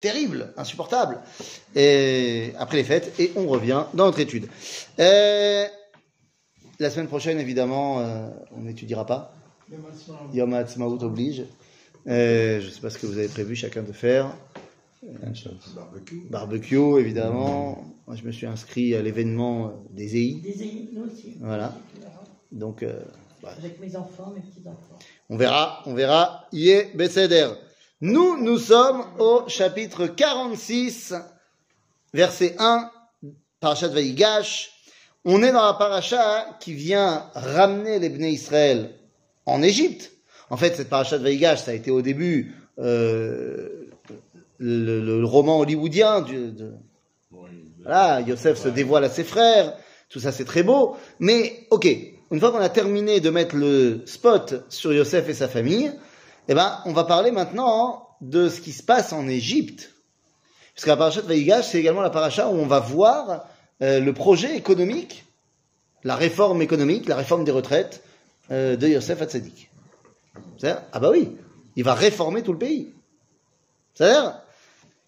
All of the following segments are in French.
terrible, insupportable. Et après les fêtes, et on revient dans notre étude. Euh, la semaine prochaine, évidemment, euh, on n'étudiera pas. Yom Ha'atzmaut oblige. Euh, je ne sais pas ce que vous avez prévu chacun de faire. Barbecue. Barbecue, évidemment. Moi, je me suis inscrit à l'événement des EI. Des EI, nous aussi. Voilà. Donc, euh, Avec mes enfants, mes petits-enfants. on verra, on verra. Yé Besséder. Nous, nous sommes au chapitre 46, verset 1, Parashat Vaïgash. On est dans la paracha qui vient ramener les Bnei Israël en Égypte. En fait, cette parashat Vaïgash, ça a été au début euh, le, le- le roman hollywoodien du, de, voilà, Yosef se dévoile à ses frères, tout ça c'est très beau, mais ok, une fois qu'on a terminé de mettre le spot sur Yosef et sa famille, eh ben, on va parler maintenant de ce qui se passe en Égypte. Parce que la paracha de Vaïgash, c'est également la paracha où on va voir euh, le projet économique, la réforme économique, la réforme des retraites euh, de Yosef Hatzadik. C'est-à-dire, ah bah oui, il va réformer tout le pays. C'est-à-dire,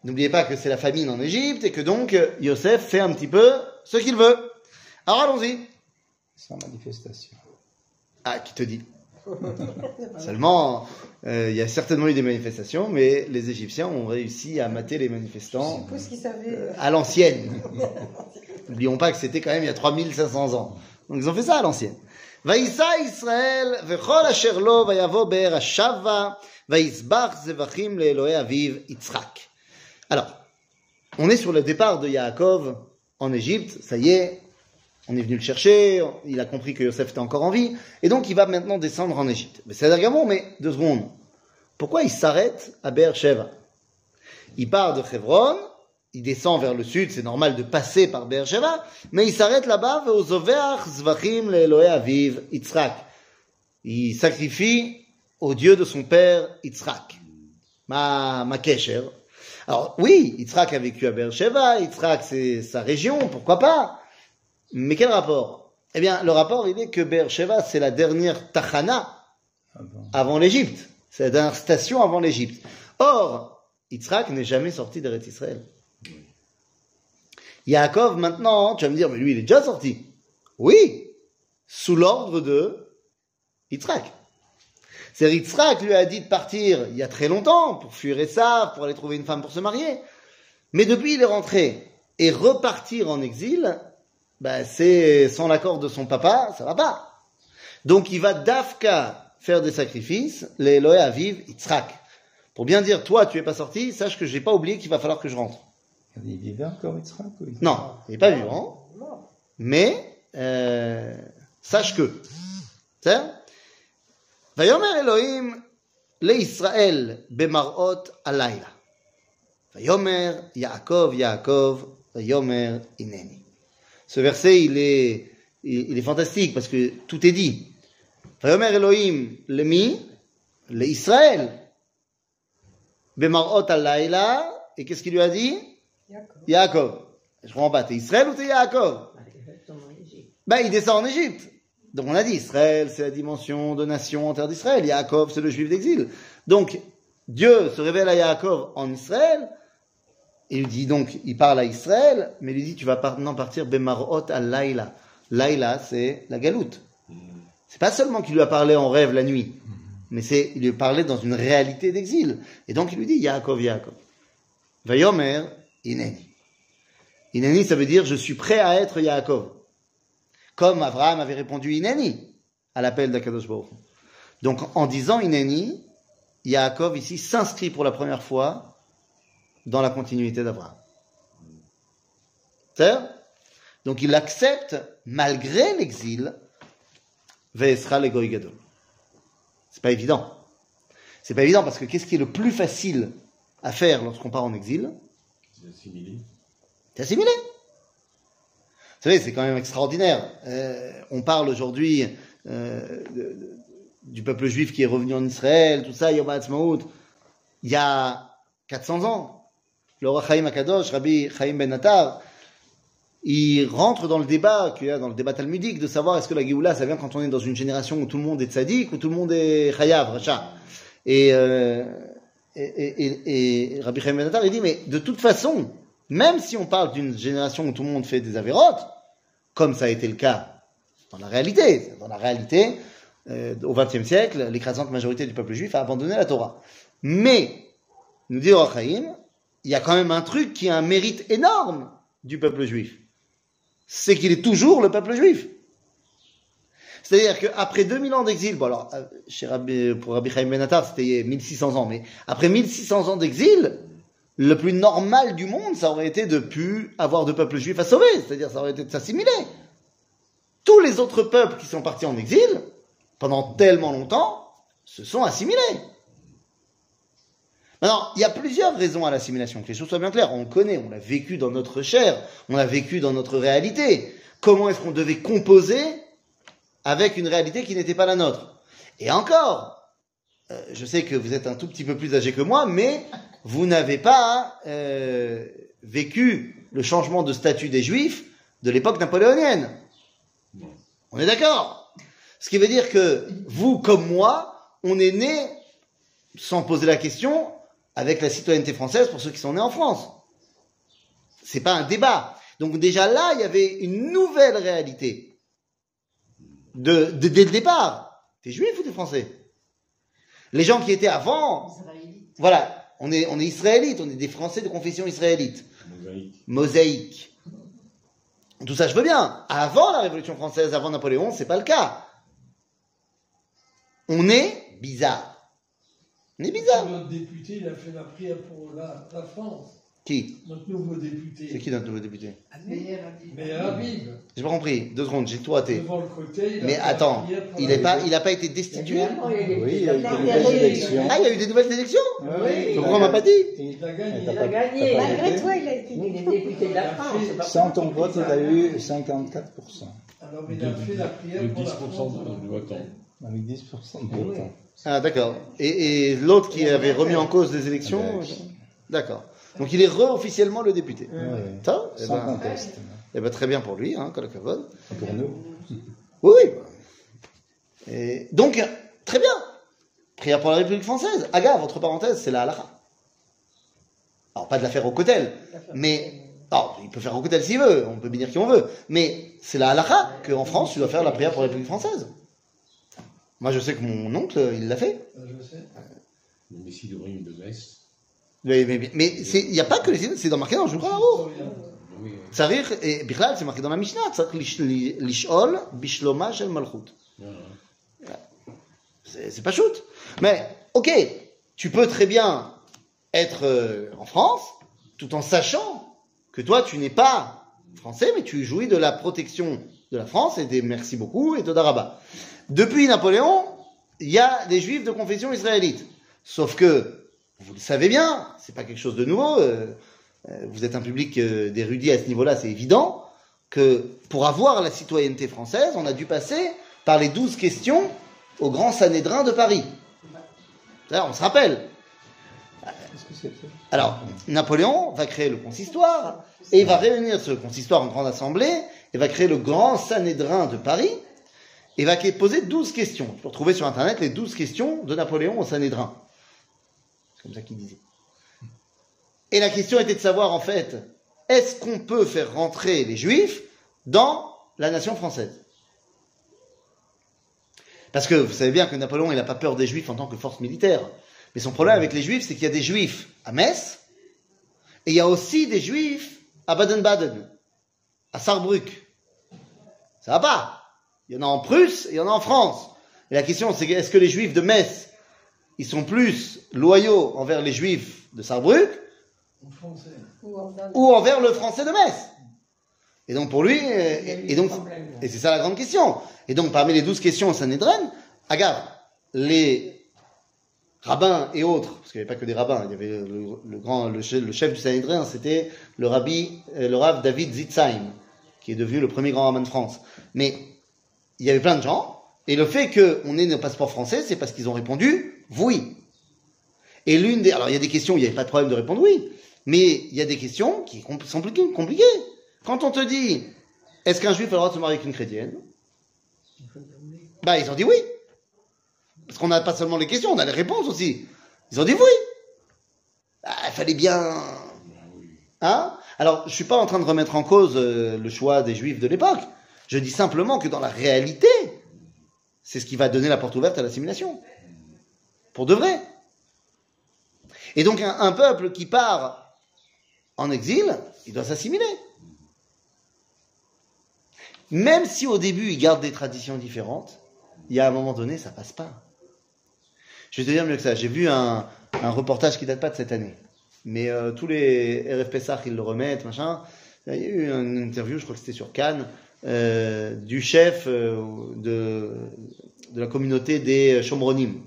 n'oubliez pas que c'est la famine en Égypte et que donc Yosef fait un petit peu ce qu'il veut. Alors allons-y. Sans manifestation. Ah, qui te dit? Seulement, euh, il y a certainement eu des manifestations, mais les Égyptiens ont réussi à mater les manifestants savaient. à l'ancienne. N'oublions pas que c'était quand même il y a 3500 ans. Donc ils ont fait ça à l'ancienne. Alors, on est sur le départ de Yaakov en Égypte, ça y est, on est venu le chercher, il a compris que Yosef était encore en vie, et donc il va maintenant descendre en Égypte. Mais c'est Gamour, mais deux secondes. Pourquoi il s'arrête à Beersheba Il part de Hebron, il descend vers le sud, c'est normal de passer par Beersheba, mais il s'arrête là-bas, Zvachim Aviv Yitzhak. Il sacrifie au Dieu de son père Yitzhak. Ma, ma kesher. Alors oui, Yitzhak a vécu à Beersheba, Yitzhak c'est sa région, pourquoi pas? Mais quel rapport? Eh bien, le rapport, il est que Beersheba, c'est la dernière Tachana Ah avant l'Égypte. C'est la dernière station avant l'Égypte. Or, Yitzhak n'est jamais sorti d'Eretz Israël. Yaakov, maintenant, tu vas me dire, mais lui, il est déjà sorti. Oui, sous l'ordre de Yitzhak. C'est Yitzhak lui a dit de partir il y a très longtemps pour fuir Esav, pour aller trouver une femme pour se marier. Mais depuis, il est rentré. Et repartir en exil, bah, c'est sans l'accord de son papa, ça va pas. Donc il va d'Afka faire des sacrifices, les Eloé Aviv Yitzhak. Pour bien dire, toi, tu es pas sorti, sache que j'ai pas oublié qu'il va falloir que je rentre. Il vivait encore Yitzhak ou il- Non, il n'est pas vivant, mais euh, sache que. C'est ויאמר אלוהים לישראל במראות הלילה. ויאמר יעקב יעקב ויאמר הנני. Ce verset, il est, il, est fantastique parce que tout est dit. Vayomer Elohim, le mi, le Israël, Bemarot al-Laïla, et qu'est-ce qu'il lui a dit? Yaakov. Je ne comprends pas, t'es Israël ou t'es Yaakov? Ben, il descend en Égypte. Donc on a dit, Israël, c'est la dimension de nation en terre d'Israël. Yaakov, c'est le juif d'exil. Donc, Dieu se révèle à Yaakov en Israël, et il dit donc, il parle à Israël, mais il lui dit, tu vas maintenant partir Bemarot à Laïla. Laïla, c'est la galoute. C'est pas seulement qu'il lui a parlé en rêve la nuit, mais c'est, il lui a parlé dans une réalité d'exil. Et donc il lui dit, Yaakov, Yaakov. Vayomer, Ineni. Ineni, ça veut dire, je suis prêt à être Yaakov comme Abraham avait répondu Ineni à l'appel d'Akadosh Baruch. Donc en disant Ineni, Yaakov ici s'inscrit pour la première fois dans la continuité d'Abraham. Donc il accepte, malgré l'exil, Ve'esra le Gadol. C'est pas évident. C'est pas évident parce que qu'est-ce qui est le plus facile à faire lorsqu'on part en exil? C'est assimilé. C'est assimilé. Vous savez, c'est quand même extraordinaire. Euh, on parle aujourd'hui euh, du peuple juif qui est revenu en Israël, tout ça, Yom Ha'atzmaut. Il y a 400 ans, le roi Akadosh, Rabbi Chaim Ben Attar, il rentre dans le débat qu'il y a dans le débat talmudique de savoir est-ce que la Géoula, ça vient quand on est dans une génération où tout le monde est tzaddik ou tout le monde est chayav, racha. Et euh, et, Rabbi Chaim Ben Attar, il dit, mais de toute façon, même si on parle d'une génération où tout le monde fait des avérotes, comme ça a été le cas dans la réalité, dans la réalité, euh, au XXe siècle, l'écrasante majorité du peuple juif a abandonné la Torah. Mais, nous dit Orachaim, il y a quand même un truc qui a un mérite énorme du peuple juif. C'est qu'il est toujours le peuple juif. C'est-à-dire qu'après 2000 ans d'exil, bon alors, euh, pour Rabbi Chaim Ben Attar, c'était 1600 ans, mais après 1600 ans d'exil, le plus normal du monde, ça aurait été de plus avoir de peuple juif à sauver, c'est-à-dire ça aurait été de s'assimiler. Tous les autres peuples qui sont partis en exil, pendant tellement longtemps, se sont assimilés. Maintenant, il y a plusieurs raisons à l'assimilation, que les choses soient bien claires. On connaît, on l'a vécu dans notre chair, on l'a vécu dans notre réalité. Comment est-ce qu'on devait composer avec une réalité qui n'était pas la nôtre? Et encore, euh, je sais que vous êtes un tout petit peu plus âgé que moi, mais vous n'avez pas euh, vécu le changement de statut des Juifs de l'époque napoléonienne. On est d'accord? Ce qui veut dire que vous, comme moi, on est né, sans poser la question, avec la citoyenneté française pour ceux qui sont nés en France. C'est pas un débat. Donc déjà là, il y avait une nouvelle réalité. De, de- dès le départ. T'es juif ou t'es français? Les gens qui étaient avant, Israélite. voilà, on est, on est israélites, on est des Français de confession israélite. Mosaïque. Mosaïque. Tout ça, je veux bien. Avant la Révolution française, avant Napoléon, c'est pas le cas. On est bizarre. On est bizarre. Notre député, il a fait la prière pour la, la France. Qui Notre nouveau député. C'est qui notre nouveau député Mais Habib, J'ai pas compris. Deux secondes, j'ai tout raté. devant le côté, il a Mais attends, il n'a pas, il a pas été destitué Oui, il y a eu des nouvelles élections. Ah, il y a eu des nouvelles élections Oui, Pourquoi on m'a pas dit Il a gagné. Il a gagné. Malgré toi, il a été il est député de la France. Sans ton vote, il a eu 54%, Alors il a fait la prière pour la 10% France. de votants. avec 10% de votants. Ah, d'accord. Et, et l'autre qui avait remis en cause les élections D'accord. Donc il est re-officiellement le député. Ça eh sans ben, conteste. eh ben, Très bien pour lui, hein, Kolakavod. Pour nous. Oui, oui. Et donc, très bien. Prière pour la République française. Aga, votre parenthèse, c'est la halakha. Alors, pas de la faire au cotel, mais. Alors, il peut faire au cotel s'il veut, on peut bénir qui on veut, mais c'est la halakha qu'en France, tu dois faire la prière pour la République française. Moi, je sais que mon oncle, il l'a fait. Ça, Je sais. Le Messie de Rime de Metz. Mais mais- mais c'est- il n'y a pas que les c'est dans marqué dans le Shulchan Aruch. Oui, צריך, et בכלל, c'est marqué dans la Mishnah, צריך לש- לשאול בשלומה של מלכות. voilà. C'est c'est pas shoot. Mais, ok, tu peux très bien être euh, en France, tout en sachant que toi, tu n'es pas français, mais tu jouis de la protection de la France et des merci beaucoup et de Daraba. Depuis Napoléon, il y a des juifs de confession israélite. Sauf que, vous le savez bien, c'est pas quelque chose de nouveau, euh, euh, vous êtes un public euh, d'érudits à ce niveau-là, c'est évident, que pour avoir la citoyenneté française, on a dû passer par les douze questions au grand Sanhédrin de Paris. Là, on se rappelle. Alors, Napoléon va créer le consistoire et il va réunir ce consistoire en grande assemblée et va créer le grand Sanhédrin de Paris et va poser 12 questions. Tu peux retrouver sur Internet les 12 questions de Napoléon au Sanhédrin. C'est comme ça qu'il disait. Et la question était de savoir, en fait, est-ce qu'on peut faire rentrer les Juifs dans la nation française? Parce que vous savez bien que Napoléon, il n'a pas peur des Juifs en tant que force militaire. Mais son problème avec les Juifs, c'est qu'il y a des Juifs à Metz, et il y a aussi des Juifs à Baden-Baden, à Saarbrück. Ça va pas. Il y en a en Prusse et il y en a en France. Et la question, c'est est-ce que les Juifs de Metz, ils sont plus loyaux envers les Juifs de français. Ou envers le Français de Metz? Et donc pour lui, euh, et, donc, et c'est ça la grande question. Et donc parmi les douze questions au Sanhedrin, regarde, les rabbins et autres, parce qu'il n'y avait pas que des rabbins, il y avait le, le grand, le chef, le chef du Sanhedrin, c'était le rabbi, euh, le rav David Zitzheim, qui est devenu le premier grand rabbin de France. Mais il y avait plein de gens, et le fait qu'on ait nos passeports français, c'est parce qu'ils ont répondu oui. Et l'une des, alors il y a des questions il n'y avait pas de problème de répondre oui, mais il y a des questions qui sont compliquées. Quand on te dit, est-ce qu'un juif a le droit de se marier avec une chrétienne? Bah, ils ont dit oui. Parce qu'on n'a pas seulement les questions, on a les réponses aussi. Ils ont dit oui. il fallait bien. Hein? Alors, je suis pas en train de remettre en cause euh, le choix des juifs de l'époque. Je dis simplement que dans la réalité, c'est ce qui va donner la porte ouverte à l'assimilation. Pour de vrai. Et donc, un, peuple qui part en exil, il doit s'assimiler. Même si au début, il garde des traditions différentes, il y a un moment donné, ça passe pas. Je vais te dire mieux que ça. J'ai vu un, un reportage qui date pas de cette année. Mais euh, tous les RFP SAR, ils le remettent, machin. Il y a eu une interview, je crois que c'était sur Cannes, euh, du chef euh, de, la communauté des Chomronim.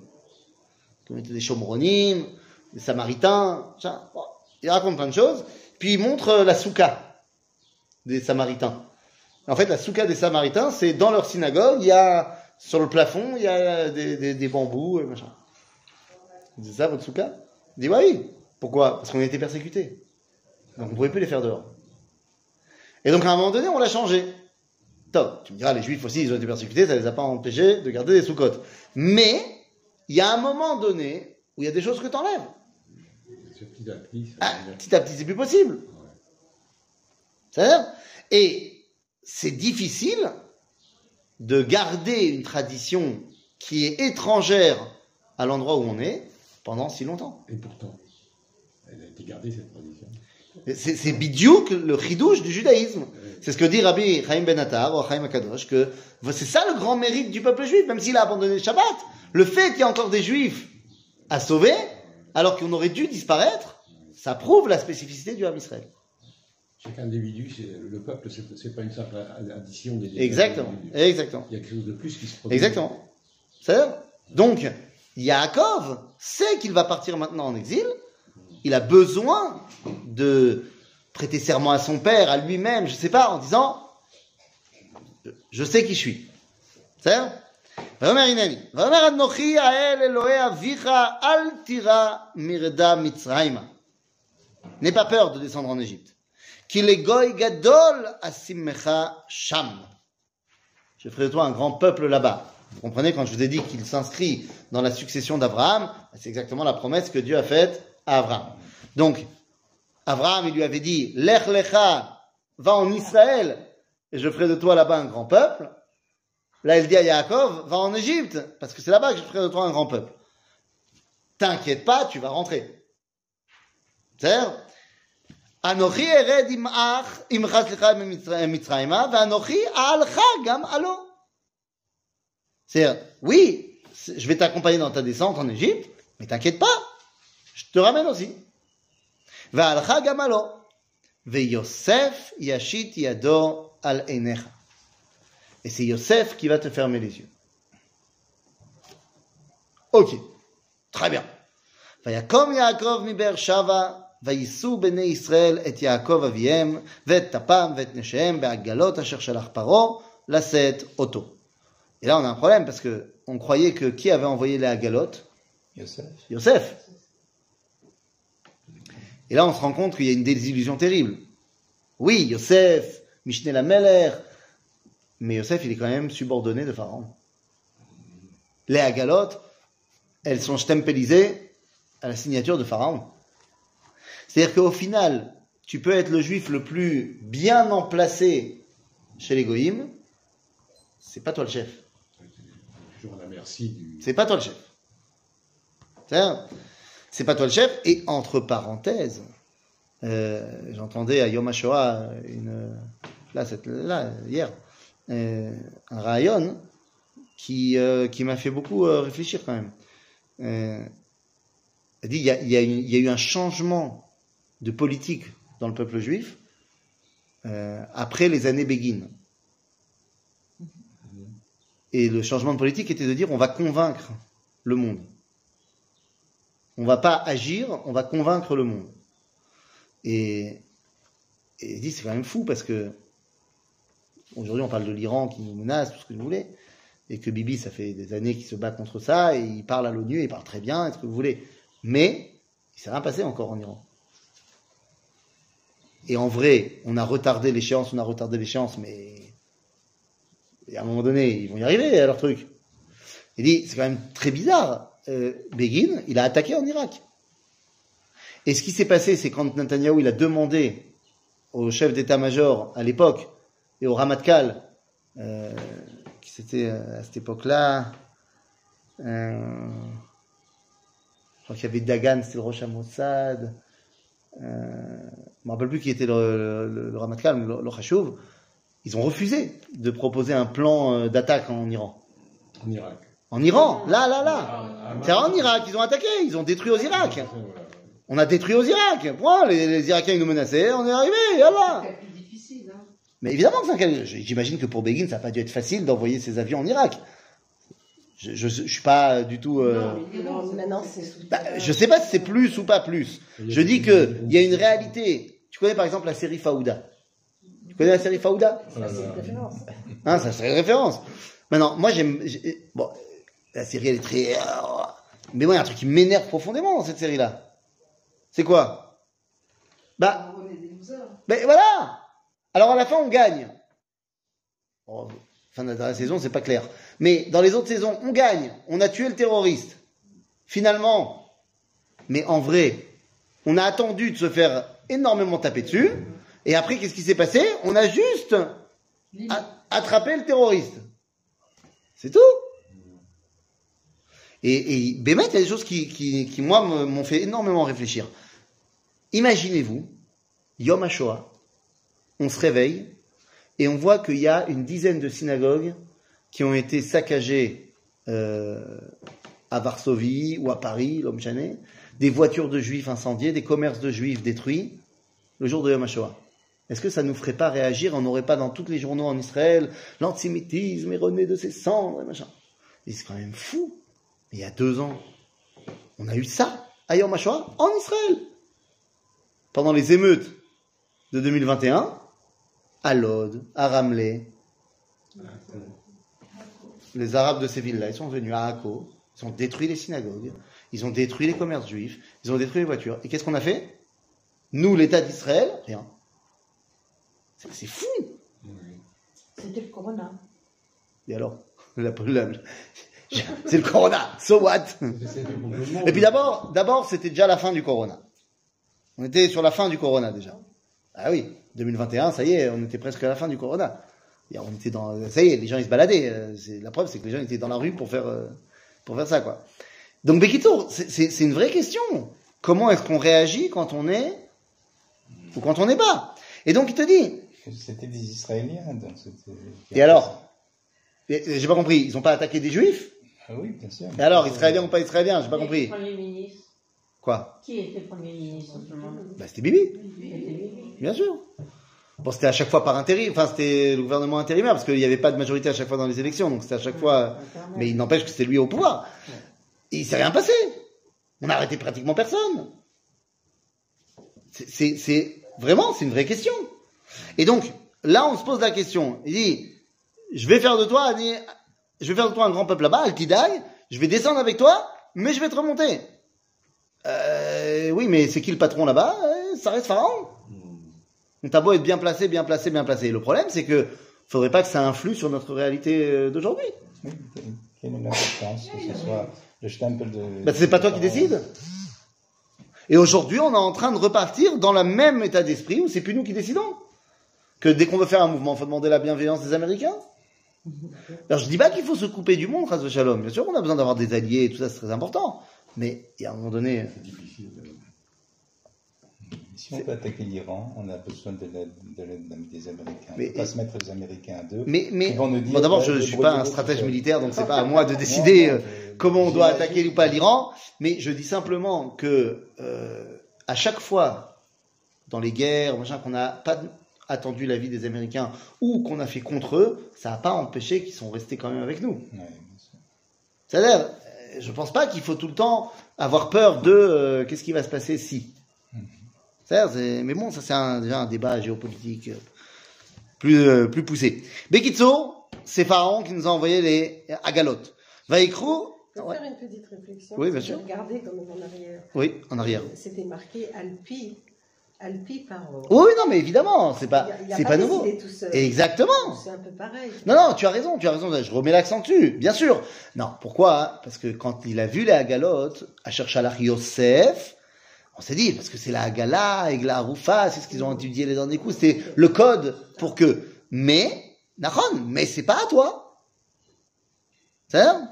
La communauté des Chomronim, des Samaritains, machin. Il raconte plein de choses. Puis il montre la souka des Samaritains. En fait, la souka des Samaritains, c'est dans leur synagogue, il y a, sur le plafond, il y a des, des, des bambous, et machin. C'est ça votre souka? Il dit, bah oui. Pourquoi? Parce qu'on a été persécutés. Donc on ne pouvait plus les faire dehors. Et donc à un moment donné, on l'a changé. Top. Tu me diras, les juifs aussi, ils ont été persécutés, ça les a pas empêchés de garder des sous-côtes. Mais, il y a un moment donné où il y a des choses que tu enlèves. C'est petit à petit. ça Ah, petit à petit, c'est plus possible. Et c'est difficile de garder une tradition qui est étrangère à l'endroit où on est pendant si longtemps. Et pourtant, elle a été gardée cette tradition. Et C'est bidiouk le chidouche du judaïsme. C'est ce que dit Rabbi Chaim Ben Attar, ou Chaim Akadosh, que c'est ça le grand mérite du peuple juif, même s'il a abandonné le Shabbat. Le fait qu'il y ait encore des juifs à sauver, alors qu'on aurait dû disparaître, ça prouve la spécificité du Ham Israël. Chaque individu, le peuple, c'est pas une simple addition des. Exactement, exactement, Il y a quelque chose de plus qui se produit. exactement. C'est-à-dire, donc, Yaakov sait qu'il va partir maintenant en exil, il a besoin de prêter serment à son père, à lui-même, je ne sais pas, en disant Je sais qui je suis. C'est N'aie pas peur de descendre en Égypte. Je ferai de toi un grand peuple là-bas. Vous comprenez, quand je vous ai dit qu'il s'inscrit dans la succession d'Abraham, c'est exactement la promesse que Dieu a faite à Donc, Abraham, il lui avait dit, Lech lecha, va en Israël, et je ferai de toi là-bas un grand peuple. Là, il dit à Yaakov, va en Égypte, parce que c'est là-bas que je ferai de toi un grand peuple. T'inquiète pas, tu vas rentrer. C'est ered lecha anochi alo. C'est-à-dire, oui, je vais t'accompagner dans ta descente en Égypte, mais t'inquiète pas, je te ramène aussi. והלכה גם עלו, ויוסף ישית ידו על עיניך. Et c'est Yosef qui va te fermer les yeux. Ok, très bien. ויקום יעקב מבאר שבע, ויישאו בני ישראל את יעקב אביהם, ואת טפם ואת נשיהם בעגלות אשר שלח פרעה, לשאת אותו. Et là, on a un problème parce que on croyait que qui avait envoyé les agalotes Yosef. Yosef. Et là, on se rend compte qu'il y a une désillusion terrible. Oui, Yosef, Mishneh Lameler, mais Yosef, il est quand même subordonné de Pharaon. Les agalotes, elles sont stempelisées à la signature de Pharaon. C'est-à-dire qu'au final, tu peux être le juif le plus bien emplacé chez les goïms, c'est pas toi le chef. C'est pas toi le chef. C'est pas toi le chef. Et entre parenthèses, euh, j'entendais à Yom HaShoah, une, là, hier, euh, un rayon qui, euh, qui m'a fait beaucoup réfléchir quand même. Elle dit, il y a, il eu- il y a eu un changement de politique dans le peuple juif après les années Begin. Et le changement de politique était de dire on va convaincre le monde. On va pas agir, on va convaincre le monde. Et, et il dit c'est quand même fou parce que aujourd'hui on parle de l'Iran qui nous menace, tout ce que vous voulez, et que Bibi ça fait des années qu'il se bat contre ça, et il parle à l'ONU, il parle très bien, est-ce que vous voulez. Mais il s'est rien passé encore en Iran. Et en vrai, on a retardé l'échéance, on a retardé l'échéance, mais et à un moment donné, ils vont y arriver à leur truc. Il dit, c'est quand même très bizarre. Euh, Begin, il a attaqué en Irak. Et ce qui s'est passé, c'est quand Netanyahou il a demandé au chef d'état-major à l'époque et au Ramatkal, euh, qui c'était euh, à cette époque-là, euh, je crois qu'il y avait Dagan, c'était le Rosh Mossad, euh, je me rappelle plus qui était le, le, le Ramatkal, mais le, ils ont refusé de proposer un plan d'attaque en Iran. En Irak. En Iran, là, là, là. Ah, C'est en Irak, ils ont attaqué, ils ont détruit aux Irak. On a détruit aux Irak. Point, les, les Irakiens ils nous menaçaient, on est arrivé, yallah. C'est plus difficile, hein. Mais évidemment que c'est un cas- J'imagine que pour Begin, ça n'a pas dû être facile d'envoyer ses avions en Irak. Je, je suis pas du tout. euh, Non, maintenant, bah, je sais pas si c'est plus ou pas plus. Je dis que il y a une réalité. Tu connais par exemple la série Faouda. Tu connais la série Faouda? C'est une référence. Hein, ça serait une référence. Maintenant, moi j'aime. Bon, la série elle est très. euh, Mais moi, il y a un truc qui m'énerve profondément dans cette série-là. C'est quoi? Bah, On est des losers. ben voilà Alors à la fin, on gagne. Bon, fin de la saison, c'est pas clair. Mais dans les autres saisons, on gagne. On a tué le terroriste. Finalement. Mais en vrai, on a attendu de se faire énormément taper dessus. Et après, qu'est-ce qui s'est passé? On a juste attrapé le terroriste. C'est tout. Et, et il y a des choses qui, moi, m'ont fait énormément réfléchir. Imaginez-vous, Yom HaShoah, on se réveille et on voit qu'il y a une dizaine de synagogues qui ont été saccagées euh, à Varsovie ou à Paris, l'homme chané, des voitures de juifs incendiées, des commerces de juifs détruits le jour de Yom HaShoah. Est-ce que ça nous ferait pas réagir? On n'aurait pas dans tous les journaux en Israël l'antisémitisme est rené de ses cendres et machin. C'est quand même fou. Il y a deux ans, on a eu ça à Yom HaShoah en Israël. Pendant les émeutes de 2021, à Lod, à Ramleh, les Arabes de ces villes-là, ils sont venus à Akko, ils ont détruit les synagogues, ils ont détruit les commerces juifs, ils ont détruit les voitures. Et qu'est-ce qu'on a fait? Nous, l'État d'Israël, rien. C'est- fou C'était le corona. Et alors? La- la- C'est le corona, so what? Et puis d'abord, d'abord, c'était déjà la fin du corona. On était sur la fin du corona déjà. Ah oui, 2021, ça y est, on était presque à la fin du corona. Et on était dans, ça y est, les gens ils se baladaient. Euh, la preuve, c'est que les gens étaient dans la rue pour faire, euh, pour faire ça quoi. Donc Bekito, c'est- une vraie question. Comment est-ce qu'on réagit quand on est ou quand on n'est pas? Et donc il te dit. C'était des Israéliens, donc. Et alors? J'ai pas compris. Ils ont pas attaqué des juifs? Ah oui, bien sûr. Et alors, israéliens ou pas israéliens J'ai pas Qui était compris. Premier ministre. Quoi? Qui était Premier ministre Bah c'était Bibi. Bien sûr. Bon, c'était à chaque fois par intérim, enfin c'était le gouvernement intérimaire parce qu'il n'y avait pas de majorité à chaque fois dans les élections, donc c'était à chaque fois. Mais il n'empêche que c'était lui au pouvoir. Et il s'est rien passé. On a arrêté pratiquement personne. C'est- vraiment, c'est une vraie question. Et donc là, on se pose la question. Il dit, je vais faire de toi, je vais faire de toi un grand peuple là-bas, Al-Tidai. Je vais descendre avec toi, mais je vais te remonter. Euh, oui, mais c'est qui le patron là-bas Euh, Ça reste Pharaon. Donc t'as beau être bien placé, bien placé, bien placé. Le problème, c'est que faudrait pas que ça influe sur notre réalité euh, d'aujourd'hui. Oui, quelle est l'importance que ce soit le stempel de. Bah, c'est pas toi qui décides. Et aujourd'hui, on est en train de repartir dans le même état d'esprit où c'est plus nous qui décidons. Que dès qu'on veut faire un mouvement, faut demander la bienveillance des Américains. Alors je dis pas qu'il faut se couper du monde, Ras Shalom. Bien sûr qu'on a besoin d'avoir des alliés et tout ça, c'est très important. Mais il y a un moment donné, C'est difficile. Si on peut attaquer l'Iran, on a besoin de l'aide de l'aide des Américains. Mais- on ne peut pas se mettre les Américains à deux. mais mais Ils vont nous dire, bon, d'abord, je, je suis pas un stratège militaire, donc c'est pas à moi de décider. Non, euh, non, mais comment on doit attaquer ou pas l'Iran, mais je dis simplement que euh, à chaque fois dans les guerres, machin, qu'on n'a pas attendu l'avis des Américains ou qu'on a fait contre eux, ça n'a pas empêché qu'ils sont restés quand même avec nous. Ouais. C'est-à-dire, je pense pas qu'il faut tout le temps avoir peur de euh, qu'est-ce qui va se passer si. C'est- mais bon, ça c'est un- déjà un débat géopolitique euh, plus euh, plus poussé. Bekitso, c'est Pharaon qui nous a envoyé les agalotes. Vaikrou, Je peux ouais. faire une petite réflexion Oui, bien sûr. regardé quand même en arrière. oui, en arrière. C'était marqué Alpi. Euh, oui, non, mais évidemment, c'est pas, c'est pas, nouveau. Tout. Exactement. C'est un peu pareil. Non, non, tu as raison, tu as raison. Je remets l'accent dessus, bien sûr. Non, pourquoi? Parce que quand il a vu les Agalotes, à Cherchalach Yosef, on s'est dit, parce que c'est la Agala et la Roufa, c'est ce qu'ils ont étudié les derniers coups, c'était le code pour que. Mais, Nachon, mais c'est pas à toi. C'est-à-dire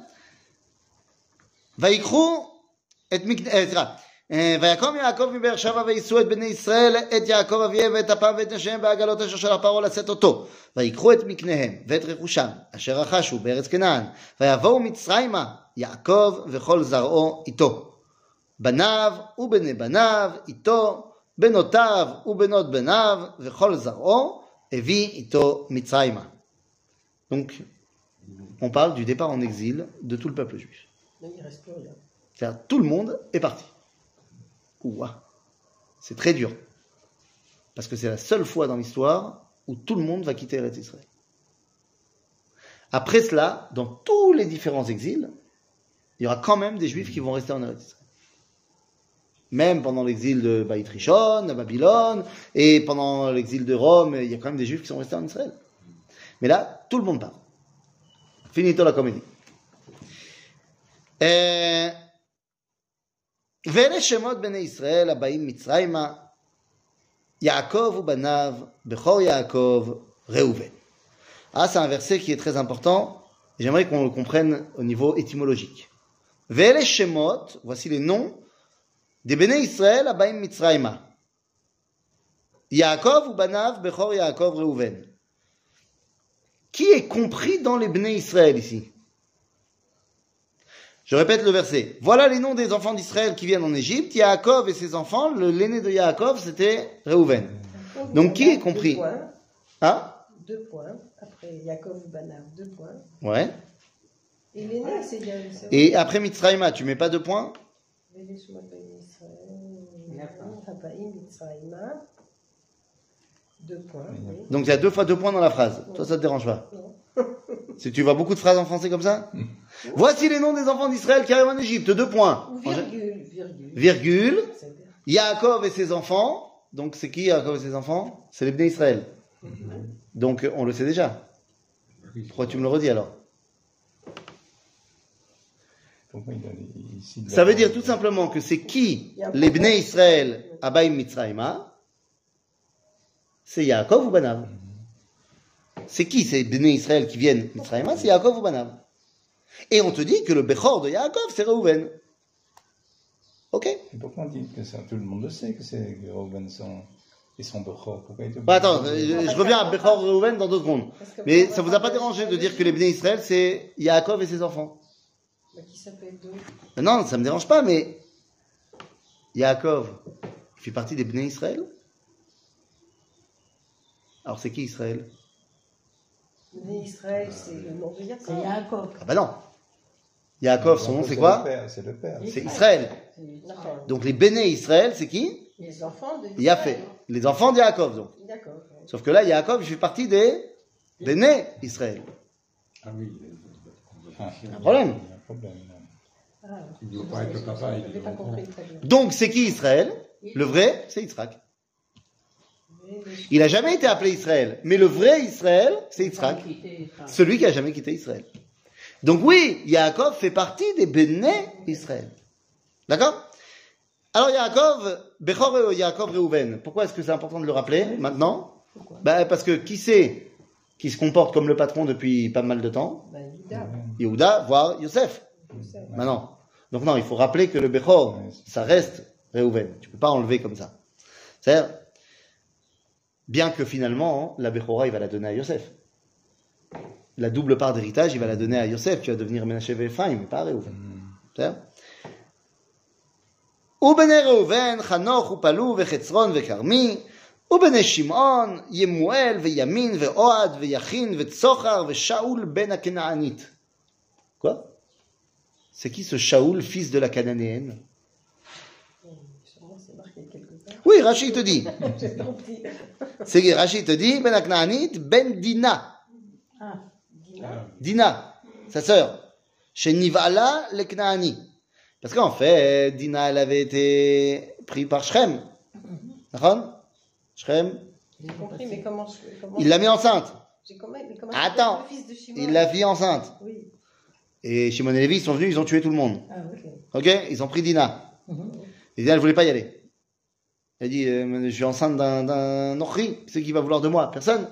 Vaikrou et את מקנה, אה, סליחה, אה, ויקום יעקב מבאר שבע ויישאו את בני ישראל, את יעקב אביהם ואת אפם ואת נשיהם בעגלות אשר שלח פרעה לשאת אותו. ויקחו את מקניהם ואת רכושם, אשר רכשו בארץ כנען, ויבואו מצרימה, יעקב וכל זרעו איתו. בניו ובני בניו איתו, בנותיו ובנות בניו, וכל זרעו הביא איתו מצרימה. Donc, on parle du départ en exil de tout le peuple juif. Mais il ne reste plus rien. C'est-à-dire, tout le monde est parti. Ouah. C'est très dur. Parce que c'est la seule fois dans l'histoire où tout le monde va quitter Eretz Israël. Après cela, dans tous les différents exils, il y aura quand même des juifs qui vont rester en Eretz Israël. Même pendant l'exil de Baït Rishon, à Babylone, et pendant l'exil de Rome, il y a quand même des juifs qui sont restés en Israël. Mais là, tout le monde part. Finito la comédie. אה, ואלה שמות בני ישראל הבאים מצרימה, יעקב ובניו, בכור יעקב, ראובן. Ah, c'est un verset qui est très important, et j'aimerais qu'on le comprenne au niveau étymologique. ואלה שמות, voici les noms, des בני ישראל הבאים מצרימה. יעקב ובניו, בכור יעקב, ראובן. Qui est compris dans les Bnei Israël ici Je répète le verset. Voilà les noms des enfants d'Israël qui viennent en Égypte. Yaakov et ses enfants. Le- L'aîné de Yaakov, c'était Reuven. Donc, qui est compris Deux points. Hein Deux points. Après, Yaakov Banav, deux points. Ouais. Et l'aîné, c'est. Et après Mitzrayma, tu mets pas deux points. Deux points. oui. Donc il y a deux fois deux points dans la phrase. Toi, ça te dérange pas Non. Si tu vois beaucoup de phrases en français comme ça Voici les noms des enfants d'Israël qui arrivent en Égypte. Deux points. Virgule, virgule. Yaakov et ses enfants. Donc c'est qui Yaakov et ses enfants? C'est les Bnei Israël. Donc on le sait déjà. Pourquoi tu me le redis alors? Ça veut dire tout simplement que c'est qui les Bnei Israël Abaïm Mitzrayma? C'est Yaakov ou Banav? C'est qui ces Bnei Israël qui viennent? Mitzrayma C'est Yaakov ou Banav? Et on te dit que le Bechor de Yaakov c'est Reuven. Ok Et pourquoi on dit que ça Tout le monde le sait que c'est Reuven son, et son Bechor? Pourquoi il te Bah, Attends, euh, je, je reviens à Bechor Reuven dans deux secondes. Mais ça vous a pas dérangé de dire que les Bnei Israël c'est Yaakov et ses enfants? Mais Qui s'appelle deux Non, ça me dérange pas, mais Yaakov il fait partie des Bnei Israël? Alors c'est qui Israël? Israël, c'est le nom de C'est Yaakov. Ah bah non. Yaakov, son nom c'est quoi? Le père, C'est le père. C'est Israël. D'accord. Donc les Béné Israël, c'est qui? Les enfants de Yafé. Les enfants de Yaakov, donc. D'accord. Sauf que là, Yaakov, il fait partie des Béné Israël. Ah oui. Ah, Un problème. Il y a un problème. Ah, Il ne doit pas être le papa. je Il n'avais est pas l'enfant. compris très bien. Donc c'est qui Israël? Le vrai, c'est Yitzhak. Il n'a jamais été appelé Israël. Mais le vrai Israël, c'est Yitzhak. Celui qui a jamais quitté Israël. Donc oui, Yaakov fait partie des Béné Israël. D'accord? Alors Yaakov, Bechor Yaakov Reuven, pourquoi est-ce que c'est important de le rappeler maintenant? Bah, Parce que qui c'est qui se comporte comme le patron depuis pas mal de temps? Yuda, Yehuda, voire Yosef. Maintenant. Donc non, il faut rappeler que le Bechor, ça reste Reuven. Tu peux pas enlever comme ça. C'est-à-dire, bien que finalement, la Bechora, il va la donner à Yosef. La double part d'héritage, il va la donner à Yosef, qui va devenir Menashe et Ephraim, mais pas à Reuven. C'est-à-dire, ובני ראובן, חנוך ופלו וחצרון וכרמי, ובני שמעון, ימואל וימין ואוהד ויכין וצוחר ושאול בן הכנענית. Quoi C'est qui ce Shaoul, fils de la Cananéenne Oui, Rachid te dit. C'est Rachid te dit, Ben Aknaanit, Ben Dina. Ah, Dina. Dina, sa sœur. Chez Nivala, le Knaani. Parce qu'en fait, Dina, elle avait été prise par Shrem. D'accord? Shrem, J'ai compris, mais comment je. Comment il l'a mis enceinte. Mais comment Attends. le fils de Shimon Il l'a vie enceinte. Oui. Et Shimon et Lévi, ils sont venus, ils ont tué tout le monde. Ah, ok. Ok? Ils ont pris Dina. Et Dina, elle voulait pas y aller. Elle dit, euh, je suis enceinte d'un, Nochri, c'est qui va vouloir de moi? Personne.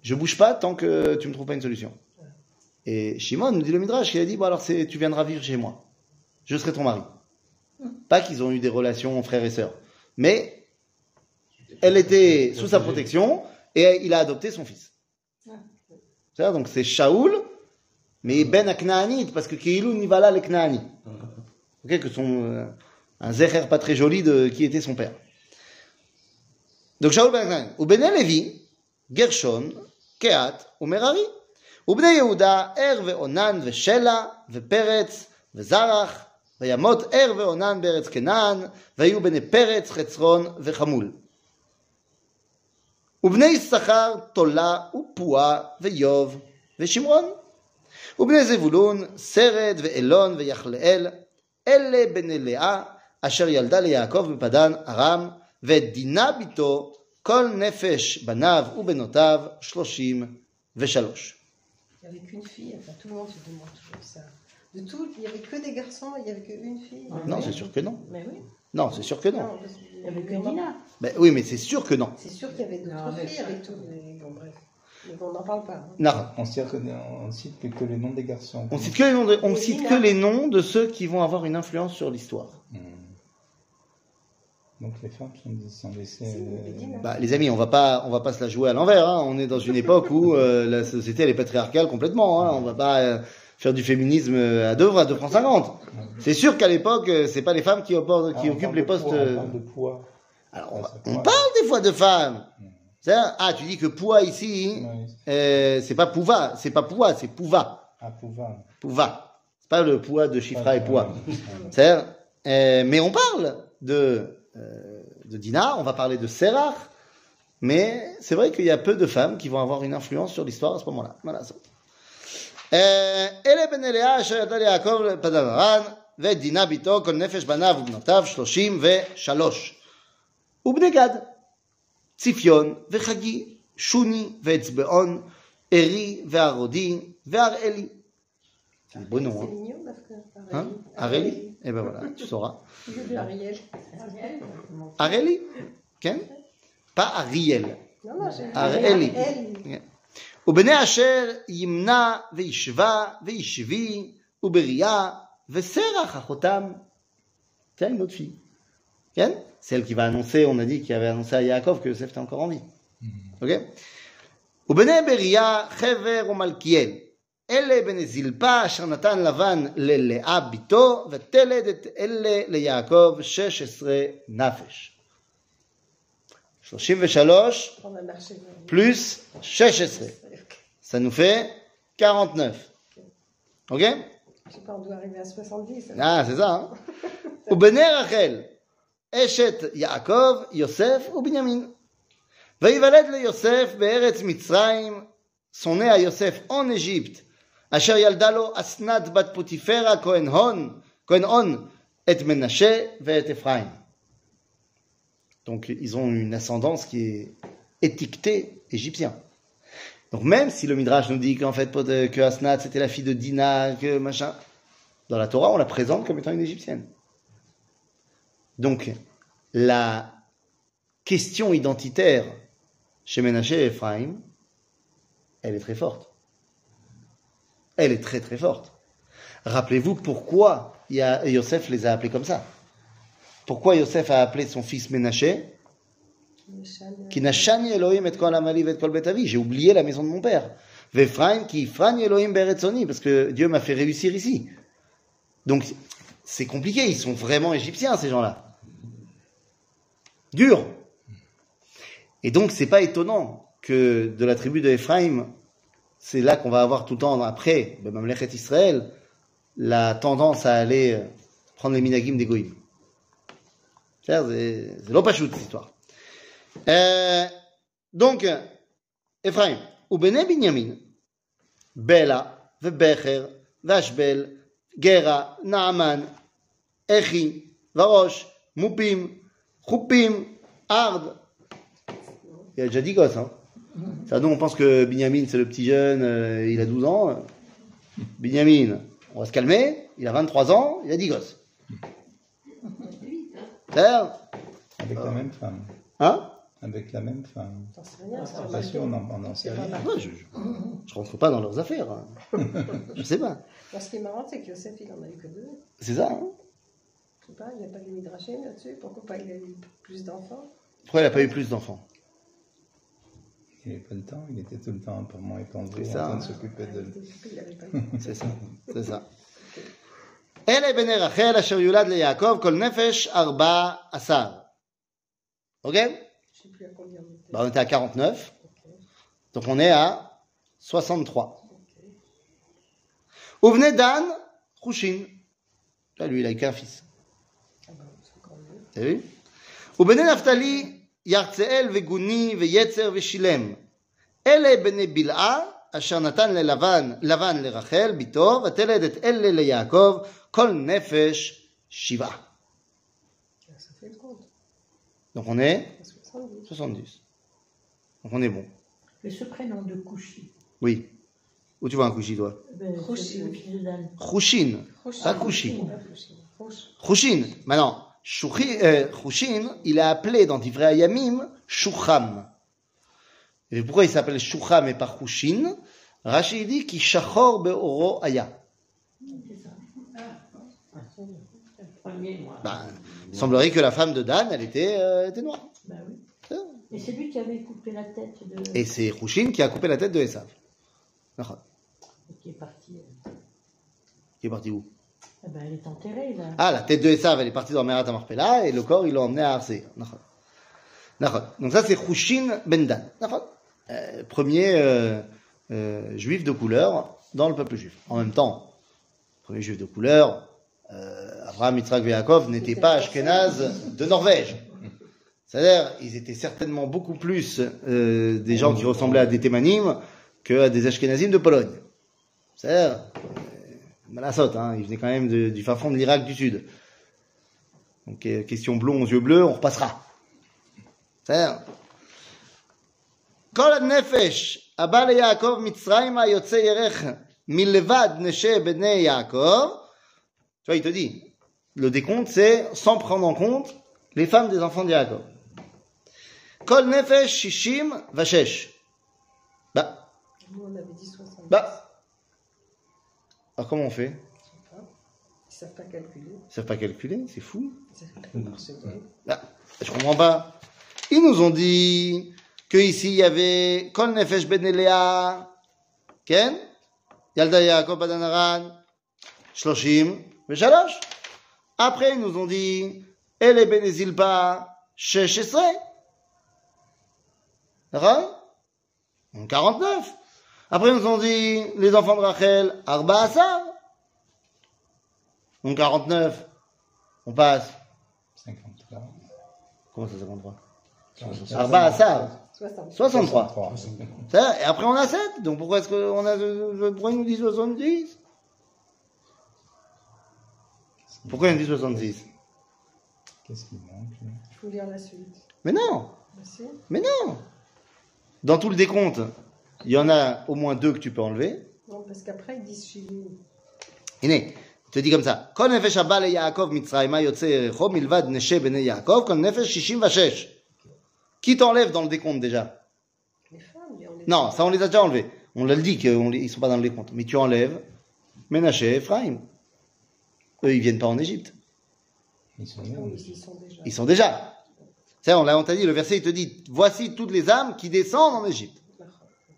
Je bouge pas tant que tu me trouves pas une solution. Et Shimon nous dit le Midrash, il a dit, bon alors tu viendras vivre chez moi. Je serai ton mari. Pas qu'ils ont eu des relations frères et sœurs. Mais elle était sous sa protection et il a adopté son fils. C'est-à-dire, donc c'est Shaoul, mais Ben Aknaanit, parce que Keilou Nivala le. Ok, que son, euh, un zecher pas très joli de qui était son père. Donc Shaoul Ben Aknaanit. Ou Ben Levi, Gershon, Keat, ou Merari. ובני יהודה, ער ועונן ושלה ופרץ וזרח, וימות ער ועונן בארץ כנען, והיו בני פרץ, חצרון וחמול. ובני יששכר, תולה ופועה ואיוב ושמרון. ובני זבולון, סרד ואלון ויחלאל, אלה בני לאה, אשר ילדה ליעקב בפדן ארם, ואת דינה ביתו, כל נפש בניו ובנותיו, שלושים ושלוש. Il n'y avait qu'une fille, enfin tout le monde se demande toujours ça. De tout, il n'y avait que des garçons, il n'y avait qu'une fille. Non, c'est sûr que non. Mais oui. Non, c'est sûr que non. parce que- Il y avait que Dina. Ben oui, mais c'est sûr que non. C'est sûr qu'il y avait Non, d'autres mais filles ça- avec tout. Mais bon, bref. Mais bon, on n'en parle pas. hein. Non. On cite, on cite que, que les noms des garçons. On cite que les noms de, on Et cite Dina. que les noms de ceux qui vont avoir une influence sur l'histoire. Hmm. Donc les femmes sont, sont laissées. Euh. Bah, les amis, on va pas, on va pas se la jouer à l'envers. Hein. On est dans une époque où euh, la société elle est patriarcale complètement. Hein. On va pas euh, faire du féminisme euh, à deux à deux francs cinquante. C'est sûr qu'à l'époque, euh, c'est pas les femmes qui, opposent- ah, qui on occupent les postes. poids, On parle de poids. Alors, on, va- Ça, on parle des fois de femmes. C'est-à-dire, ah, tu dis que poids ici, Oui. euh, c'est pas pouva, c'est pas pouva, c'est pouva, À pouvoir. pouva. C'est pas le poids de Chifra et Ouais, poids. C'est-à-dire, euh, mais on parle de, de Dina, on va parler de Serach, mais c'est vrai qu'il y a peu de femmes qui vont avoir une influence sur l'histoire à ce moment-là. Voilà. ça. Euh, אלה בן אליה אשר ידע ליעקב פדן הרן, ואת דינה ביתו כל נפש בניו ובנותיו שלושים ושלוש. ובני גד, ציפיון וחגי, שוני ואצבעון, ארי והרודי והראלי. C'est un beau nom, C'est hein. mignon parce que. Hein Areli Eh ben voilà, tu sauras. Je veux Ariel. Areli כן? pas Ariel. Non, non, j'ai Arieli. Ariel. ובני אשר ימנע וישבה וישבי ובריאה וסרח אחותם. C'est une autre fille. כן? Celle qui va annoncer, on a dit qu'il avait annoncé à Yaakov que Yosef était encore en vie. Ok? ובני בריאה חבר ומלכיאל. אלה בני זלפה אשר נתן לבן ללאה בתו ותלד את אלה ליעקב שש עשרה נפש. שלושים ושלוש On a marché. vers- plus 16. Ça nous fait 49. Ok Je sais pas, on doit arriver à 70. Ah, c'est ça. Hein ובני רחל, אשת יעקב, יוסף ובנימין. ויוולד ליוסף בארץ מצרים, שונא היוסף en Égypte, Asnat Bat Et Donc ils ont une ascendance qui est étiquetée égyptienne. Donc même si le Midrash nous dit qu'en fait euh, que Asnat c'était la fille de Dina, que machin, dans la Torah on la présente comme étant une égyptienne. Donc la question identitaire chez Menaché et Ephraim, elle est très forte. Elle est très très forte. Rappelez-vous pourquoi Yosef les a appelés comme ça. Pourquoi Yosef a appelé son fils Ménaché? J'ai oublié la maison de mon père. Parce que Dieu m'a fait réussir ici. Donc c'est compliqué. Ils sont vraiment égyptiens ces gens-là. Dur. Et donc c'est pas étonnant que de la tribu de Ephraim, c'est là qu'on va avoir tout le temps après, ben, Mamlechet Israël, la tendance à aller euh, prendre les minagim des goïms. C'est l'opachut, cette histoire. Euh, donc, Ephraim, ou Bene Binyamin, Bela, Vebecher, Vashbel, Gera, Naaman, Echi, Varosh, Moupim, Choupim, Ard. Il a déjà dit gosse, hein? Ça, nous, on pense que Binyamin, c'est le petit jeune, euh, il a 12 ans. Binyamin, on va se calmer, il a 23 ans, il a 10 gosses. C'est-à-dire, Avec la même femme. Hein Avec la même femme. T'en sais rien, c'est Pas sûr, on en, on en sait C'est pas rien. Ouais, je, je, je rentre pas dans leurs affaires. hein. je sais pas. Alors, ce qui est marrant, c'est que Yosef, il en a eu que deux. C'est ça, hein Je sais pas, il n'y a pas de midrashim là-dessus. Pourquoi pas il a eu plus d'enfants? Pourquoi il a pas eu plus d'enfants? Il n'avait pas le temps, il était tout le temps pour moi étendu, C'est en ça. train de s'occuper Il de... était occupé, il avait pas le temps. C'est ça, c'est ça. אלה בני רחל אשר יולד ליעקב כל נפש ארבע עשר. אוקיי? Je sais plus à combien on était. Bah, on était à 49, Ok, donc on est à 63. ok. Ouvne Dan, Khushin. Là, lui, il a eu qu'un fils. Ah ben, c'est encore mieux. T'as vu ובני נפתלי, ירצאל וגוני ויצר ושילם. אלה בני בלעה, אשר נתן ללבן, לבן לרחל, בתו, ותלד את אלה ליעקב, כל נפש שבעה. Ah, Ça fait le compte. Donc on est À 70. 70. Donc on est bon. Et ce prénom de Kouchi, Oui. Où tu vois un couchi, toi ben, Kouchi. c'est le fils de Dan. Khushin. Rouge. Pas Kouchi. Pas Kouchi. Rouge. Khushin. Maintenant, Shouchi- euh, il est appelé dans Divrei Ayamim Shucham. Et pourquoi il s'appelle Shucham et pas Khushin Rachid dit qu'il shachor be'oro aya. Ben, il semblerait que la femme de Dan, elle était, euh, était noire. Oui. Ça. Et c'est lui qui avait coupé la tête de. Et c'est Khushin qui a coupé la tête de Esav. Qui est parti. euh, Qui est parti où? Eh ben, elle est enterrée, là. Ah, la tête de Esav, elle est partie dans Merat et le corps, il l'a emmené à Arsé. Donc ça, c'est Khushin Ben Dan. D'accord. Euh, premier euh, euh, juif de couleur dans le peuple juif. En même temps, premier juif de couleur, euh, Abraham, Yitzhak Yaakov n'étaient pas Ashkenaz de Norvège. C'est-à-dire, ils étaient certainement beaucoup plus des gens qui ressemblaient à des Thémanim qu'à des Ashkenazim de Pologne. C'est-à-dire, Malasot, hein, il venait quand même de- du fin fond de l'Irak du Sud. Donc, euh, question blond aux yeux bleus, on repassera. C'est-à-dire, כל הנפש הבא ליעקב מצרימה יוצא ירך מלבד נשי בני יעקב, tu vois, il te dit, le décompte, c'est sans prendre en compte les femmes des enfants de Yaakov. כל נפש שישים ושש. Bah, Nous, on avait dit 70. bah. Alors comment on fait? Ils savent pas calculer. Ils savent pas calculer, c'est fou. Ils savent pas par seconde. Là, je comprends pas. Ils nous ont dit que ici il y avait Kol Nefesh Ben Elea, Ken, Yalda Yaakov Shloshim, Veshalosh. Après, ils nous ont dit Ele Ben Zilpa, Shesh Esre. D'accord? Donc 49. Après, ils nous ont dit les enfants de Rachel, Arba Asar. Donc 49. On passe. 53. Comment ça, 53 43. Arba Asar. 60. 63. 63. Ça, Et après, on a 7. Donc pourquoi est-ce qu'on a, pourquoi il nous dit 70 Pourquoi il nous dit 66 Qu'est-ce qui manque là? Il faut lire la suite. Mais non si. Mais non Dans tout le décompte, il y en a au moins deux que tu peux enlever. Non, parce qu'après, ils disent Shivim. Iné, il te dit comme ça. Kon nefesh e Yaakov mitzrayma milvad neshe bene Yaakov, kon nefesh shishim vashesh. Qui t'enlève dans le décompte déjà? Les femmes, les Non, ça on les a déjà enlevés. On l'a dit qu'ils ne sont pas dans le décompte. Mais tu enlèves Ménaché et Ephraim. Eux, ils ne viennent pas en Égypte. Ils sont, non, ils sont déjà. Ils sont déjà. Ça, on l'a dit, le verset, il te dit, voici toutes les âmes qui descendent en Égypte.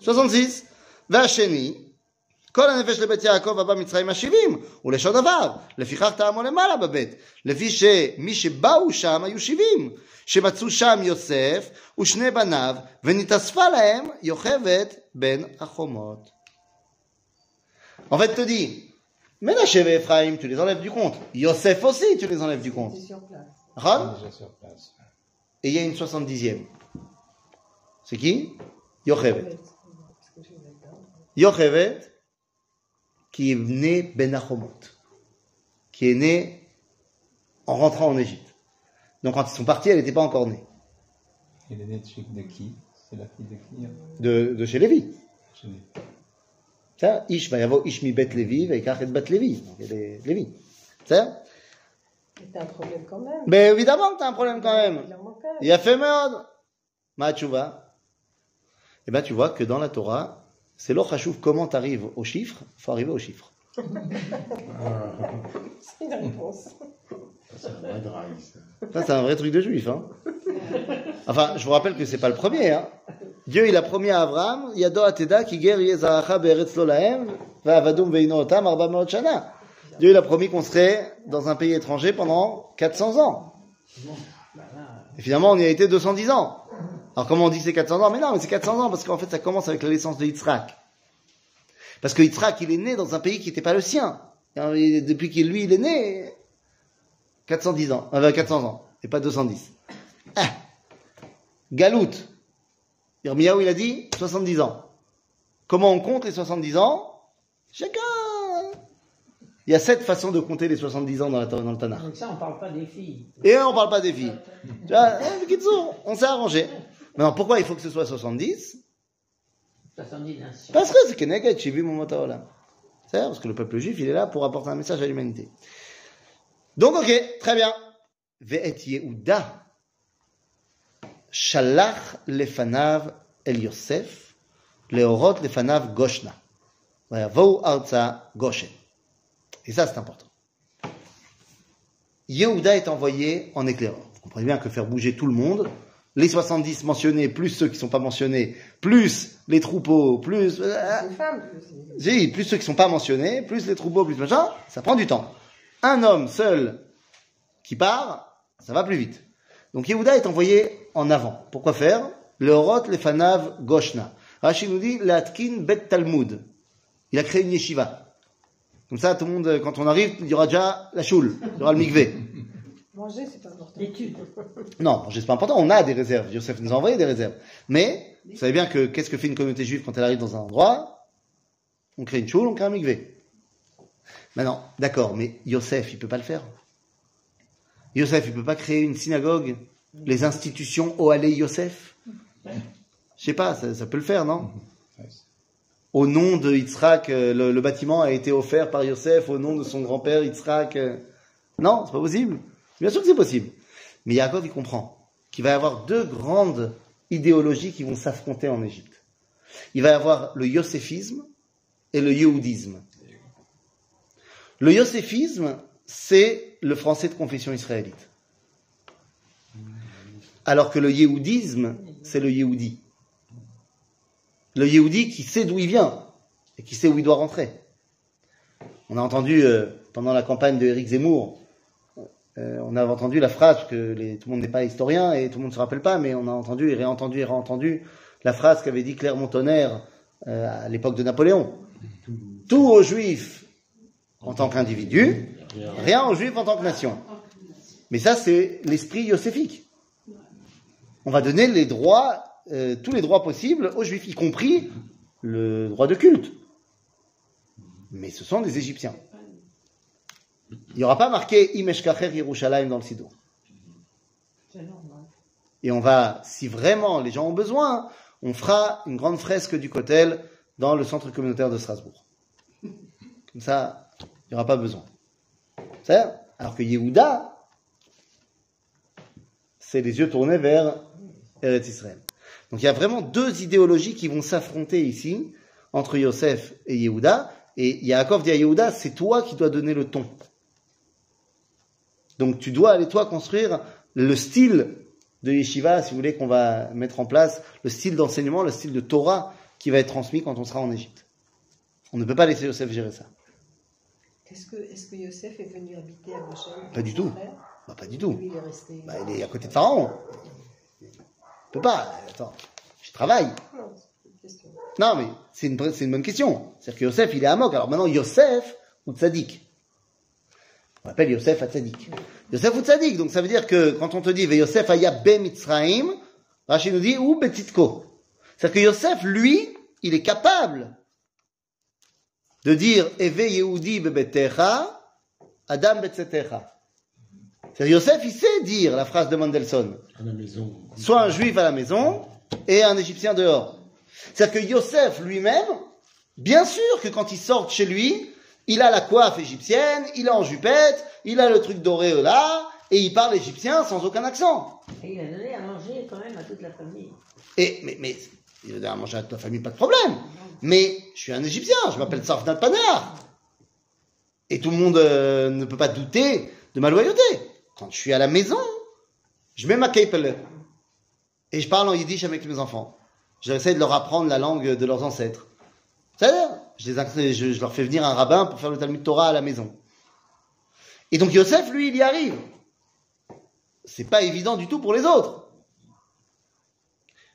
66. והשני, כל הנפש לבית יעקב הבא מצרימה שבעים, ולשון עבר, לפיכך טעמו למעלה בבית, לפי שמי שבאו שם היו שבעים, שמצאו שם יוסף ושני בניו, ונתאספה להם יוכבת בין החומות. En fait, te dit, Ménaché et Ephraim, tu les enlèves du compte. Yosef aussi, tu les enlèves du compte. Ils étaient sur place. נכון? Déjà sur place. et il y a une 70e. C'est qui Yochevet. Yochevet, qui est né Ben Achomot, qui est né en rentrant en Égypte. Donc quand ils sont partis, elle n'était pas encore née. Il est né de, chez- de qui? C'est la fille de qui hein? De, de chez Lévi. Chez les- Ça, Ish va y avoir Ish mi bet Lévi, va y et bet Lévi. Donc il est Lévi. Ça? Mais t'as un problème quand même. Mais évidemment que t'as un problème quand même. Il a fait merde. Ma tchouva. Eh ben, tu vois que dans la Torah, c'est l'ochashuv comment t'arrives au chiffre, faut arriver au chiffre. C'est une réponse. C'est un vrai drive, ça. Ça, c'est un vrai truc de juif, hein. Enfin, je vous rappelle que c'est pas le premier, hein. Dieu, il a promis à Abraham, Yado ateda ki ger yezahacha be'eretz lo lahem, va'avadum ve'ino otam arba shana. Dieu, il a promis qu'on serait dans un pays étranger pendant 400 ans. Et finalement, on y a été 210 ans. Alors, comment on dit que c'est 400 ans? Mais non, mais c'est 400 ans parce qu'en fait, ça commence avec la naissance de Yitzhak. Parce que Yitzhak, il est né dans un pays qui n'était pas le sien. Et depuis qu'il, lui, il est né, 410 ans, euh, 400 ans, et pas 210. Ah. Galout. Yirmiyahu, il a dit 70 ans. Comment on compte les 70 ans? Chacun. Il y a sept façons de compter les 70 ans dans, la, dans le Tanakh. Donc ça, on parle pas des filles. Et on parle pas des filles. Tu vois, Kitsour, on s'est arrangé. Maintenant, pourquoi il faut que ce soit 70 70 nations. Parce que c'est Keneged, j'ai vu mon Motaolam. C'est parce que le peuple juif, il est là pour apporter un message à l'humanité. Donc, ok, très bien. Ve'et Yehuda, shalach lefanav el Yosef, leorot lefanav goshna. Vayavou arza goshen. Et ça, c'est important. Yehuda est envoyé en éclaireur. Vous comprenez bien que faire bouger tout le monde, les 70 mentionnés, plus ceux qui sont pas mentionnés, plus les troupeaux, plus... C'est une femme. c'est- Si, plus ceux qui sont pas mentionnés, plus les troupeaux, plus machin, ça prend du temps. Un homme seul qui part, ça va plus vite. Donc Yehuda est envoyé en avant. Pourquoi faire? Le Horot le Fanav Goshna. Rashi nous dit Latkin Bet Talmud. Il a créé une yeshiva. Comme ça, tout le monde, quand on arrive, il y aura déjà la choule, il y aura le mikvé. Manger, c'est pas important. L'étude. Non, c'est pas important, on a des réserves. Yosef nous a envoyé des réserves. Mais, vous savez bien que qu'est-ce que fait une communauté juive quand elle arrive dans un endroit? On crée une choule, on crée un mikvé. Maintenant, d'accord, mais Yosef, il peut pas le faire. Yosef, il peut pas créer une synagogue, les institutions Ohalé Yosef. Je sais pas, ça, ça peut le faire, non? Au nom de Yitzhak, euh, le, le bâtiment a été offert par Yosef au nom de son grand-père Yitzhak. euh. Non, c'est pas possible. Bien sûr que c'est possible. Mais Yaakov, il comprend qu'il va y avoir deux grandes idéologies qui vont s'affronter en Égypte. Il va y avoir le yoséphisme et le yéhoudisme. Le yoséphisme, c'est le français de confession israélite. Alors que le yéhoudisme, c'est le yéhoudi. Le yéhoudi qui sait d'où il vient et qui sait où il doit rentrer. On a entendu euh, pendant la campagne de Zemmour, euh, on a entendu la phrase que tout le monde n'est pas historien et tout le monde ne se rappelle pas, mais on a entendu et réentendu et réentendu la phrase qu'avait dit Clermont-Tonnerre euh, à l'époque de Napoléon. Tout aux Juifs en tant qu'individu, rien aux Juifs en tant que nation. Mais ça, c'est l'esprit yoséphique. On va donner les droits, euh, tous les droits possibles aux Juifs, y compris le droit de culte. Mais ce sont des Égyptiens. Il n'y aura pas marqué Imeshkacher Yerushalayim dans le Sidour. Et on va, si vraiment les gens ont besoin, on fera une grande fresque du Kotel dans le centre communautaire de Strasbourg. Comme ça, il n'y aura pas besoin. C'est Alors que Yehuda, c'est les yeux tournés vers Eretz Israël. Donc il y a vraiment deux idéologies qui vont s'affronter ici, entre Yosef et Yehuda. Et Yaakov dit à Yehuda, c'est toi qui dois donner le ton. Donc tu dois aller toi construire le style de yeshiva, si vous voulez, qu'on va mettre en place, le style d'enseignement, le style de Torah qui va être transmis quand on sera en Égypte. On ne peut pas laisser Yosef gérer ça. Est-ce que, Yosef est venu habiter à Goshen Pas du tout. Bah, pas du tout. Lui, il est resté. Bah, il est à côté de Pharaon. Il peut pas. Attends, je travaille. Non, une mais c'est une, bonne question. C'est-à-dire que Yosef, il est à Amok. Alors maintenant, Yosef ou Tzadik? On appelle Yosef Hatzadik. Yosef ou Tzadik, donc ça veut dire que quand on te dit Yosef Aya Be Mitzraim, Rachid nous dit ou Betitko. C'est-à-dire que Yosef, lui, il est capable de dire Eve Yehudi Bebetecha, Adam Betzetecha. C'est-à-dire Yosef, il sait dire la phrase de Mendelssohn. À la maison. Soit un juif à la maison et un égyptien dehors. C'est-à-dire que Yosef lui-même, bien sûr que quand il sort de chez lui, il a la coiffe égyptienne, il est en jupette, il a le truc doré là, et il parle égyptien sans aucun accent. Et il a donné à manger quand même à toute la famille. Et, mais, mais, il va dire à manger à ta famille, pas de problème. Mais, je suis un égyptien, je m'appelle Safnat Panar. Et tout le monde euh, ne peut pas douter de ma loyauté. Quand je suis à la maison, je mets ma kepel. Et je parle en yiddish avec mes enfants. J'essaie de leur apprendre la langue de leurs ancêtres. C'est-à-dire, je, leur fais venir un rabbin pour faire le Talmud Torah à la maison. Et donc Yosef, lui, il y arrive. C'est pas évident du tout pour les autres.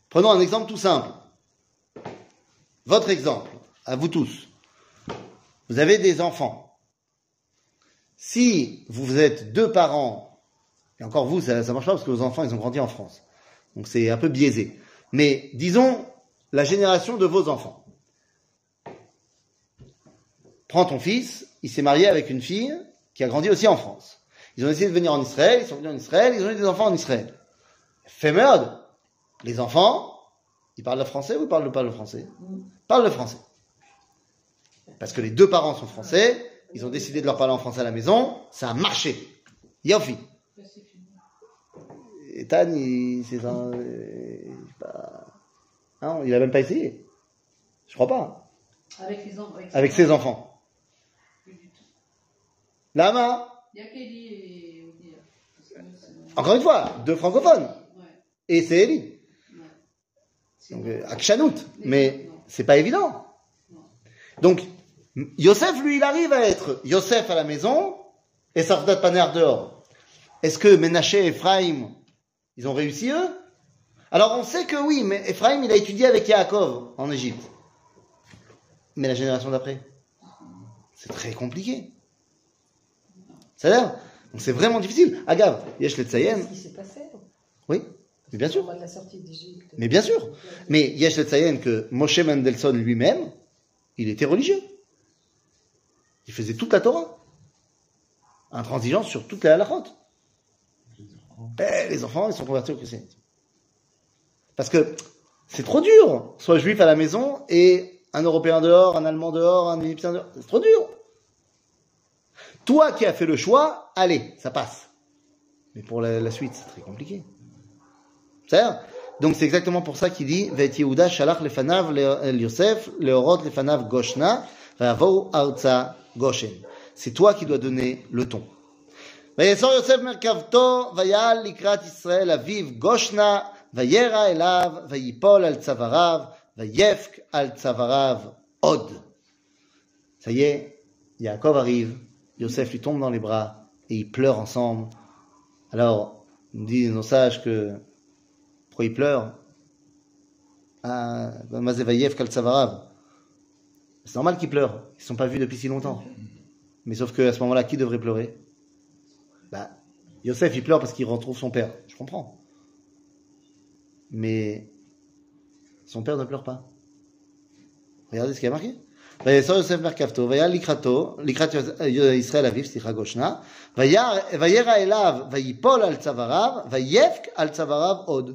Prenons un exemple tout simple. Votre exemple, à vous tous. Vous avez des enfants. Si vous êtes deux parents, et encore vous, ça, ça marche pas parce que vos enfants, ils ont grandi en France. Donc c'est un peu biaisé. Mais disons la génération de vos enfants. Prends ton fils, il s'est marié avec une fille qui a grandi aussi en France. Ils ont essayé de venir en Israël, ils sont venus en Israël, ils ont eu des enfants en Israël. Fait merde. Les enfants, ils parlent le français ou ils parlent pas le français? Ils parlent le français. Parce que les deux parents sont français, ils ont décidé de leur parler en français à la maison, ça a marché. Yofi. Et Tan, il, c'est un, euh, pas, il a même pas essayé. Je crois pas. Avec les enfants. Avec ses enfants du tout. Lama. Il y a Kelly et Odia. Parce que c'est- Encore une fois, deux francophones. Et c'est Eli. Donc, euh, Akshanout. Mais c'est pas évident. Donc, Yosef, lui, il arrive à être Yosef à la maison et Safdat Paner dehors. Est-ce que Ménaché et Ephraim, ils ont réussi eux? Alors on sait que oui, mais Ephraim, il a étudié avec Yaakov en Égypte. Mais la génération d'après, c'est très compliqué. Ça a l'air Donc c'est vraiment difficile. Agave, Yesh le Tzayen, ce qui s'est passé. oui, mais bien sûr. la sortie. Mais bien sûr. Mais Yesh le Tzayen que Moshe Mendelssohn lui-même, il était religieux. Il faisait toute la Torah. Intransigeant sur toute la halachot. Eh, les enfants, ils sont convertis au christianisme. Parce que c'est trop dur. Soit juif à la maison et un Européen dehors, un Allemand dehors, un Égyptien dehors. C'est trop dur. Toi qui as fait le choix, allez, ça passe. Mais pour la, la suite, c'est très compliqué. C'est-à-dire, donc c'est exactement pour ça qu'il dit Vet Yehuda shalach lefanav le- el Yosef leorot lefanav goshna va'avou arza goshen. C'est toi qui dois donner le ton. ויסור יוסף מרכבתו, ויעל לקראת ישראל אביו גושנה, וירא אליו, ויפול על צוואריו, ויפק על צוואריו עוד. Ça y est, Yaakov arrive, Yosef lui tombe dans les bras, et ils pleurent ensemble. Alors, on dit nos sages que pourquoi ils pleurent? Ah, Mazévaïev Kaltsavarav. C'est normal qu'ils pleurent. Ils ne sont pas vus depuis si longtemps. Mais sauf qu'à ce moment-là, qui devrait pleurer? Bah, Yosef, il pleure parce qu'il retrouve son père. Je comprends. Mais son père ne pleure pas. Regardez ce qu'il y a marqué. ויסור יוסף מרכבתו, והיה לקראתו, לקראת ישראל אביו, סליחה גושנה, ויר- וירא אליו, ויפול על צוואריו, ויבק על צוואריו עוד.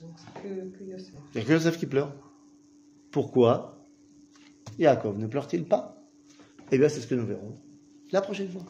Donc c'est que, que Yosef. Il n'y a que Joseph qui pleure. Pourquoi Yaakov ne pleure-t-il pas Eh bien, c'est ce que nous verrons la prochaine fois.